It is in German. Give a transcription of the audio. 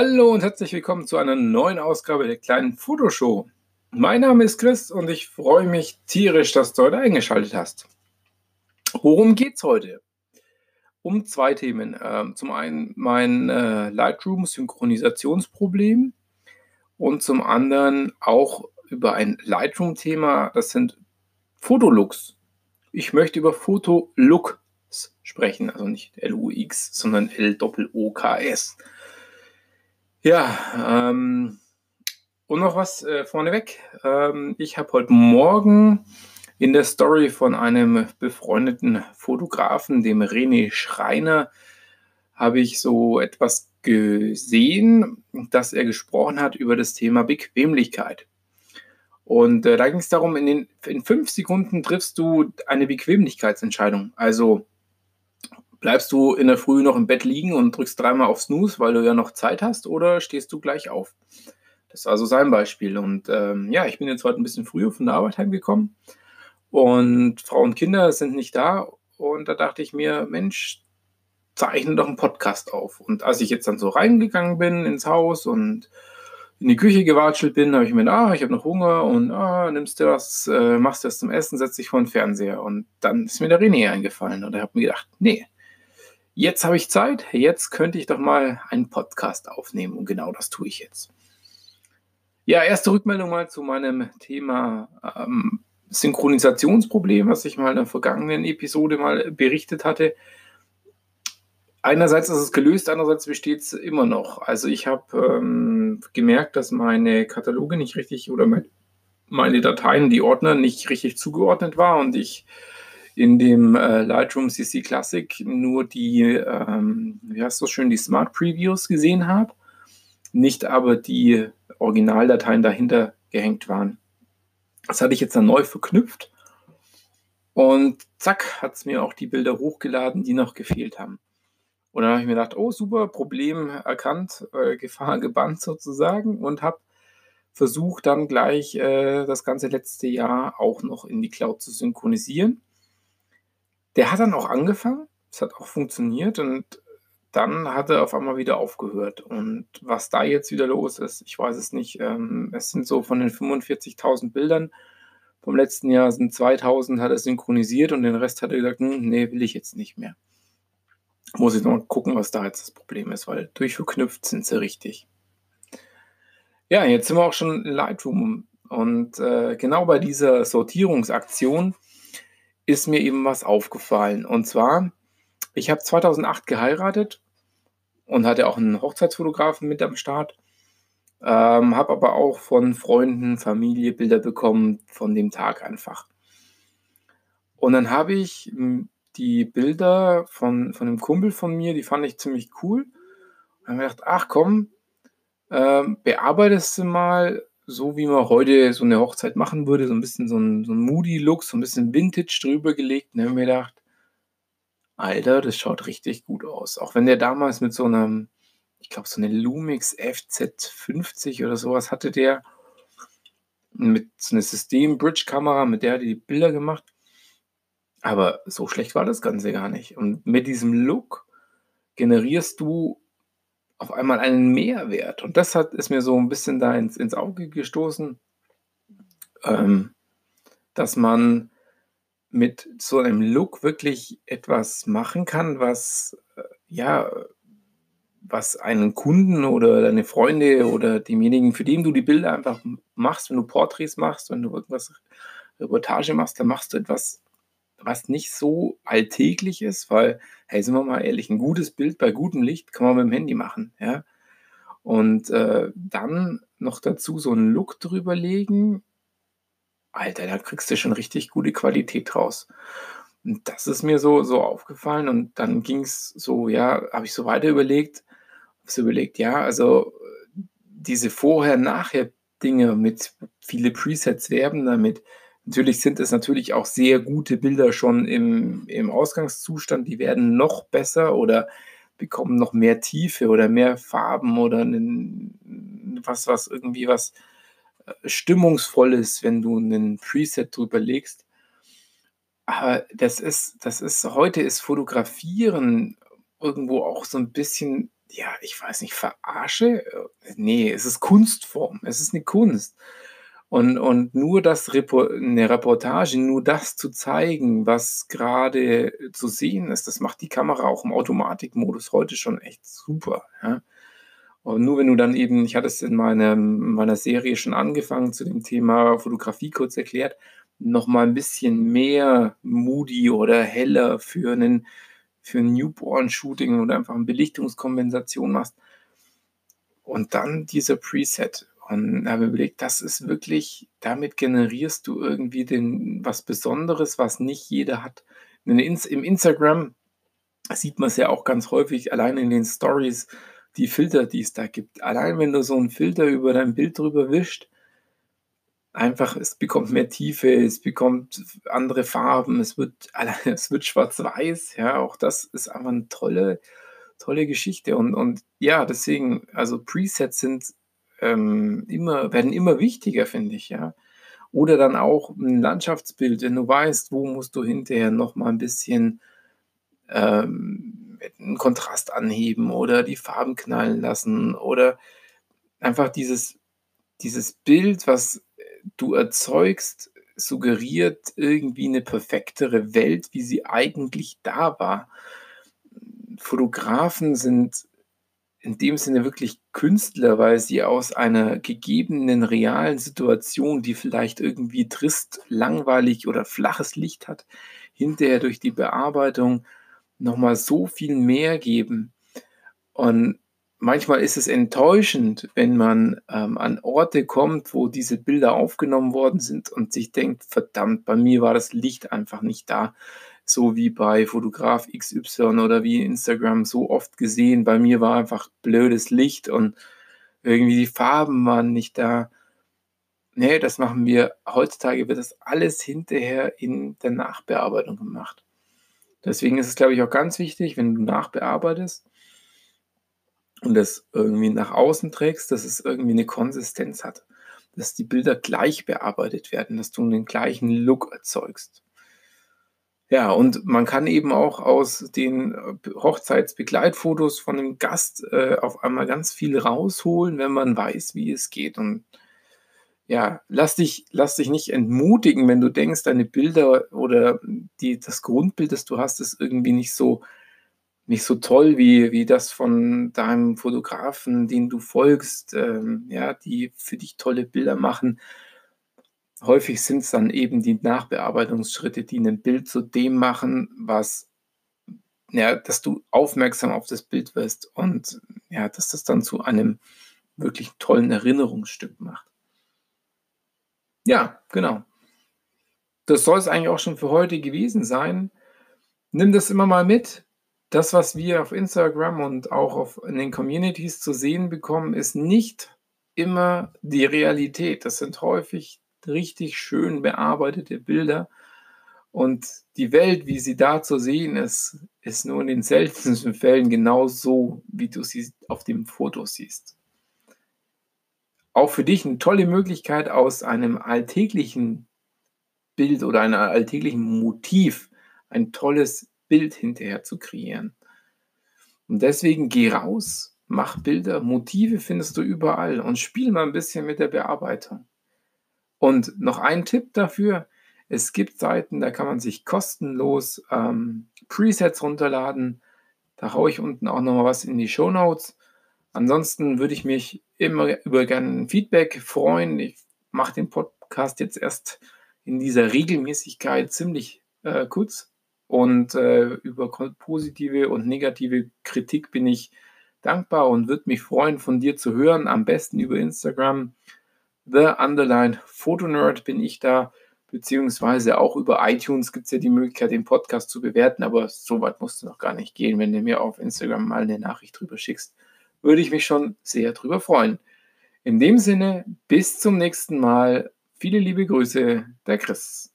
Hallo und herzlich willkommen zu einer neuen Ausgabe der kleinen Fotoshow. Mein Name ist Chris und ich freue mich tierisch, dass du heute eingeschaltet hast. Worum geht's heute? Um zwei Themen. Ähm, zum einen mein äh, Lightroom-Synchronisationsproblem und zum anderen auch über ein Lightroom-Thema, das sind Fotolooks. Ich möchte über Fotolooks sprechen, also nicht L-U-X, sondern L-O-O-K-S. Ja, ähm, und noch was äh, vorneweg. Ähm, ich habe heute Morgen in der Story von einem befreundeten Fotografen, dem René Schreiner, habe ich so etwas gesehen, dass er gesprochen hat über das Thema Bequemlichkeit. Und äh, da ging es darum, in, den, in fünf Sekunden triffst du eine Bequemlichkeitsentscheidung. Also Bleibst du in der Früh noch im Bett liegen und drückst dreimal auf Snooze, weil du ja noch Zeit hast, oder stehst du gleich auf? Das war so sein Beispiel. Und ähm, ja, ich bin jetzt heute ein bisschen früher von der Arbeit heimgekommen und Frau und Kinder sind nicht da. Und da dachte ich mir, Mensch, zeichne doch einen Podcast auf. Und als ich jetzt dann so reingegangen bin ins Haus und in die Küche gewatschelt bin, habe ich mir gedacht, ah, ich habe noch Hunger und ah, nimmst du was, äh, machst du was zum Essen, setz dich vor den Fernseher. Und dann ist mir der René eingefallen und ich habe mir gedacht, nee, jetzt habe ich Zeit, jetzt könnte ich doch mal einen Podcast aufnehmen und genau das tue ich jetzt. Ja, erste Rückmeldung mal zu meinem Thema ähm, Synchronisationsproblem, was ich mal in der vergangenen Episode mal berichtet hatte. Einerseits ist es gelöst, andererseits besteht es immer noch. Also ich habe ähm, gemerkt, dass meine Kataloge nicht richtig oder meine Dateien, die Ordner nicht richtig zugeordnet war und ich in dem äh, Lightroom CC Classic nur die, ähm, wie heißt das schön, die Smart Previews gesehen habe, nicht aber die Originaldateien dahinter gehängt waren. Das hatte ich jetzt dann neu verknüpft und zack, hat es mir auch die Bilder hochgeladen, die noch gefehlt haben. Und dann habe ich mir gedacht, oh super, Problem erkannt, äh, Gefahr gebannt sozusagen und habe versucht dann gleich äh, das ganze letzte Jahr auch noch in die Cloud zu synchronisieren. Der hat dann auch angefangen, es hat auch funktioniert und dann hat er auf einmal wieder aufgehört. Und was da jetzt wieder los ist, ich weiß es nicht. Ähm, es sind so von den 45.000 Bildern vom letzten Jahr sind 2000 hat er synchronisiert und den Rest hat er gesagt, hm, nee, will ich jetzt nicht mehr. Muss ich noch gucken, was da jetzt das Problem ist, weil durchverknüpft sind sie richtig. Ja, jetzt sind wir auch schon in Lightroom und äh, genau bei dieser Sortierungsaktion ist mir eben was aufgefallen. Und zwar, ich habe 2008 geheiratet und hatte auch einen Hochzeitsfotografen mit am Start. Ähm, habe aber auch von Freunden, Familie Bilder bekommen von dem Tag einfach. Und dann habe ich hm, die Bilder von, von einem Kumpel von mir, die fand ich ziemlich cool. Und habe mir gedacht, ach komm, ähm, bearbeitest du mal so wie man heute so eine Hochzeit machen würde, so ein bisschen so ein, so ein Moody-Look, so ein bisschen Vintage drüber gelegt. Und dann habe ich mir gedacht, Alter, das schaut richtig gut aus. Auch wenn der damals mit so einem, ich glaube, so eine Lumix FZ50 oder sowas hatte der mit so einer System-Bridge-Kamera, mit der hat die Bilder gemacht. Aber so schlecht war das Ganze gar nicht. Und mit diesem Look generierst du auf einmal einen Mehrwert. Und das hat, ist mir so ein bisschen da ins, ins Auge gestoßen, ähm, dass man mit so einem Look wirklich etwas machen kann, was äh, ja, was einen Kunden oder deine Freunde oder demjenigen, für den du die Bilder einfach machst, wenn du Porträts machst, wenn du irgendwas Reportage machst, dann machst du etwas was nicht so alltäglich ist, weil, hey, sind wir mal ehrlich, ein gutes Bild bei gutem Licht kann man mit dem Handy machen, ja. Und äh, dann noch dazu so einen Look drüber legen, Alter, da kriegst du schon richtig gute Qualität raus. Und das ist mir so, so aufgefallen und dann ging es so, ja, habe ich so weiter überlegt, habe so überlegt, ja, also diese Vorher-Nachher-Dinge mit viele Presets werben damit, Natürlich sind es natürlich auch sehr gute Bilder schon im, im Ausgangszustand. Die werden noch besser oder bekommen noch mehr Tiefe oder mehr Farben oder einen, was, was irgendwie was äh, Stimmungsvolles, wenn du einen Preset drüber legst. Aber das ist, das ist, heute ist Fotografieren irgendwo auch so ein bisschen ja, ich weiß nicht, verarsche? Nee, es ist Kunstform. Es ist eine Kunst. Und, und nur das Repo eine Reportage, nur das zu zeigen, was gerade zu sehen ist, das macht die Kamera auch im Automatikmodus heute schon echt super. Ja? Und nur wenn du dann eben, ich hatte es in meinem, meiner Serie schon angefangen zu dem Thema Fotografie kurz erklärt, noch mal ein bisschen mehr moody oder heller für einen für ein Newborn-Shooting oder einfach eine Belichtungskompensation machst. Und dann dieser Preset. Und habe überlegt, das ist wirklich, damit generierst du irgendwie den, was Besonderes, was nicht jeder hat. Im Instagram sieht man es ja auch ganz häufig, allein in den Stories, die Filter, die es da gibt. Allein wenn du so einen Filter über dein Bild drüber wischt, einfach, es bekommt mehr Tiefe, es bekommt andere Farben, es wird, es wird schwarz-weiß, ja, auch das ist einfach eine tolle, tolle Geschichte. Und, und ja, deswegen, also Presets sind ähm, immer, werden immer wichtiger, finde ich, ja. Oder dann auch ein Landschaftsbild, wenn du weißt, wo musst du hinterher nochmal ein bisschen ähm, einen Kontrast anheben oder die Farben knallen lassen oder einfach dieses, dieses Bild, was du erzeugst, suggeriert irgendwie eine perfektere Welt, wie sie eigentlich da war. Fotografen sind in dem Sinne wirklich Künstler, weil sie aus einer gegebenen realen Situation, die vielleicht irgendwie trist, langweilig oder flaches Licht hat, hinterher durch die Bearbeitung nochmal so viel mehr geben. Und manchmal ist es enttäuschend, wenn man ähm, an Orte kommt, wo diese Bilder aufgenommen worden sind und sich denkt, verdammt, bei mir war das Licht einfach nicht da. So wie bei Fotograf XY oder wie Instagram so oft gesehen. Bei mir war einfach blödes Licht und irgendwie die Farben waren nicht da. Nee, das machen wir. Heutzutage wird das alles hinterher in der Nachbearbeitung gemacht. Deswegen ist es, glaube ich, auch ganz wichtig, wenn du nachbearbeitest, und das irgendwie nach außen trägst, dass es irgendwie eine Konsistenz hat, dass die Bilder gleich bearbeitet werden, dass du den gleichen Look erzeugst. Ja, und man kann eben auch aus den äh, Hochzeitsbegleitfotos von einem Gast äh, auf einmal ganz viel rausholen, wenn man weiß, wie es geht. Und ja, lass dich, lass dich nicht entmutigen, wenn du denkst, deine Bilder oder die, das Grundbild, das du hast, ist irgendwie nicht so nicht so toll wie, wie das von deinem Fotografen, den du folgst, ähm, ja, die für dich tolle Bilder machen. Häufig sind es dann eben die Nachbearbeitungsschritte, die ein Bild zu dem machen, was, ja, dass du aufmerksam auf das Bild wirst und ja, dass das dann zu einem wirklich tollen Erinnerungsstück macht. Ja, genau. Das soll es eigentlich auch schon für heute gewesen sein. Nimm das immer mal mit, das, was wir auf Instagram und auch auf, in den Communities zu sehen bekommen, ist nicht immer die Realität. Das sind häufig richtig schön bearbeitete Bilder. Und die Welt, wie sie da zu sehen ist, ist nur in den seltensten Fällen genau so, wie du sie auf dem Foto siehst. Auch für dich eine tolle Möglichkeit, aus einem alltäglichen Bild oder einem alltäglichen Motiv ein tolles Bild hinterher zu kreieren. Und deswegen geh raus, mach Bilder, Motive findest du überall und spiel mal ein bisschen mit der Bearbeitung. Und noch ein Tipp dafür, es gibt Seiten, da kann man sich kostenlos ähm, Presets runterladen. Da haue ich unten auch nochmal was in die Show Notes. Ansonsten würde ich mich immer über gerne Feedback freuen. Ich mache den Podcast jetzt erst in dieser Regelmäßigkeit ziemlich äh, kurz und äh, über positive und negative Kritik bin ich dankbar und würde mich freuen, von dir zu hören. Am besten über Instagram. The Underline Photonerd bin ich da, beziehungsweise auch über iTunes gibt es ja die Möglichkeit, den Podcast zu bewerten, aber so weit musst du noch gar nicht gehen. Wenn du mir auf Instagram mal eine Nachricht drüber schickst, würde ich mich schon sehr drüber freuen. In dem Sinne, bis zum nächsten Mal. Viele liebe Grüße, der Chris.